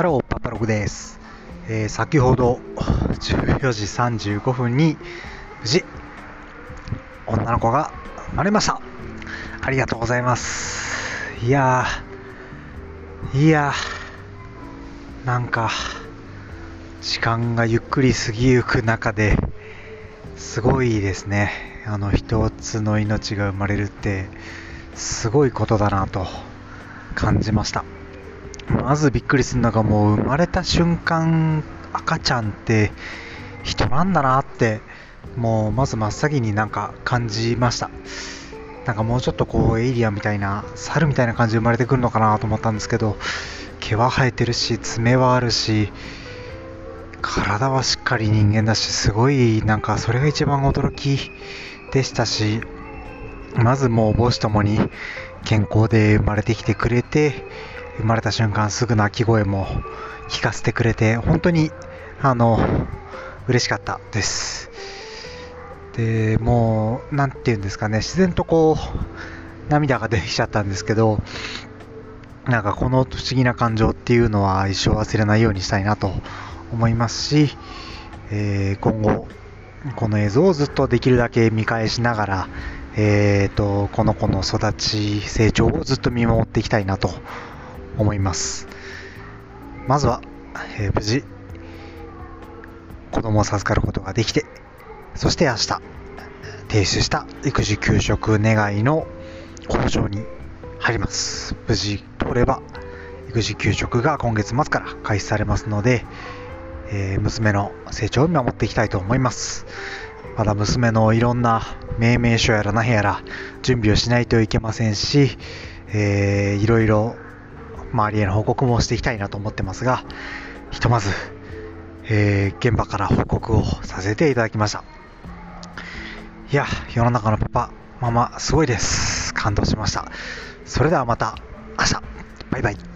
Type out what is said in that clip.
ハロー、パパログです。えー先ほど 14時35分に無事女の子が生まれました。ありがとうございます。いやー、いやー、なんか時間がゆっくり過ぎゆく中ですごいですね。あの一つの命が生まれるってすごいことだなと感じました。まずびっくりするのがもう生まれた瞬間赤ちゃんって人なんだなってもうまず真っ先になんか感じました。なんかもうちょっとこうエイリアンみたいな猿みたいな感じで生まれてくるのかなと思ったんですけど毛は生えてるし爪はあるし体はしっかり人間だしすごいなんかそれが一番驚きでしたしまずもう母子ともに健康で生まれてきてくれて生まれた瞬間すぐ泣き声も聞かせてくれて本当にあの嬉しかったです。でもうなんていうんですかね自然とこう涙が出てきちゃったんですけどなんかこの不思議な感情っていうのは一生忘れないようにしたいなと思いますし、えー今後この映像をずっとできるだけ見返しながら、えー、とこの子の育ち成長をずっと見守っていきたいなと思います。まずは、えー無事子供を授かることができてそして明日提出した育児休職願いの工場に入ります。無事通れば育児休職が今月末から開始されますので、えー娘の成長を見守っていきたいと思います。まだ娘のいろんな命名書やら何やら準備をしないといけませんし、えーいろいろ周りへの報告もしていきたいなと思ってますがひとまず、えー現場から報告をさせていただきました。いや世の中のパパママすごいです。感動しました。それではまた明日。バイバイ。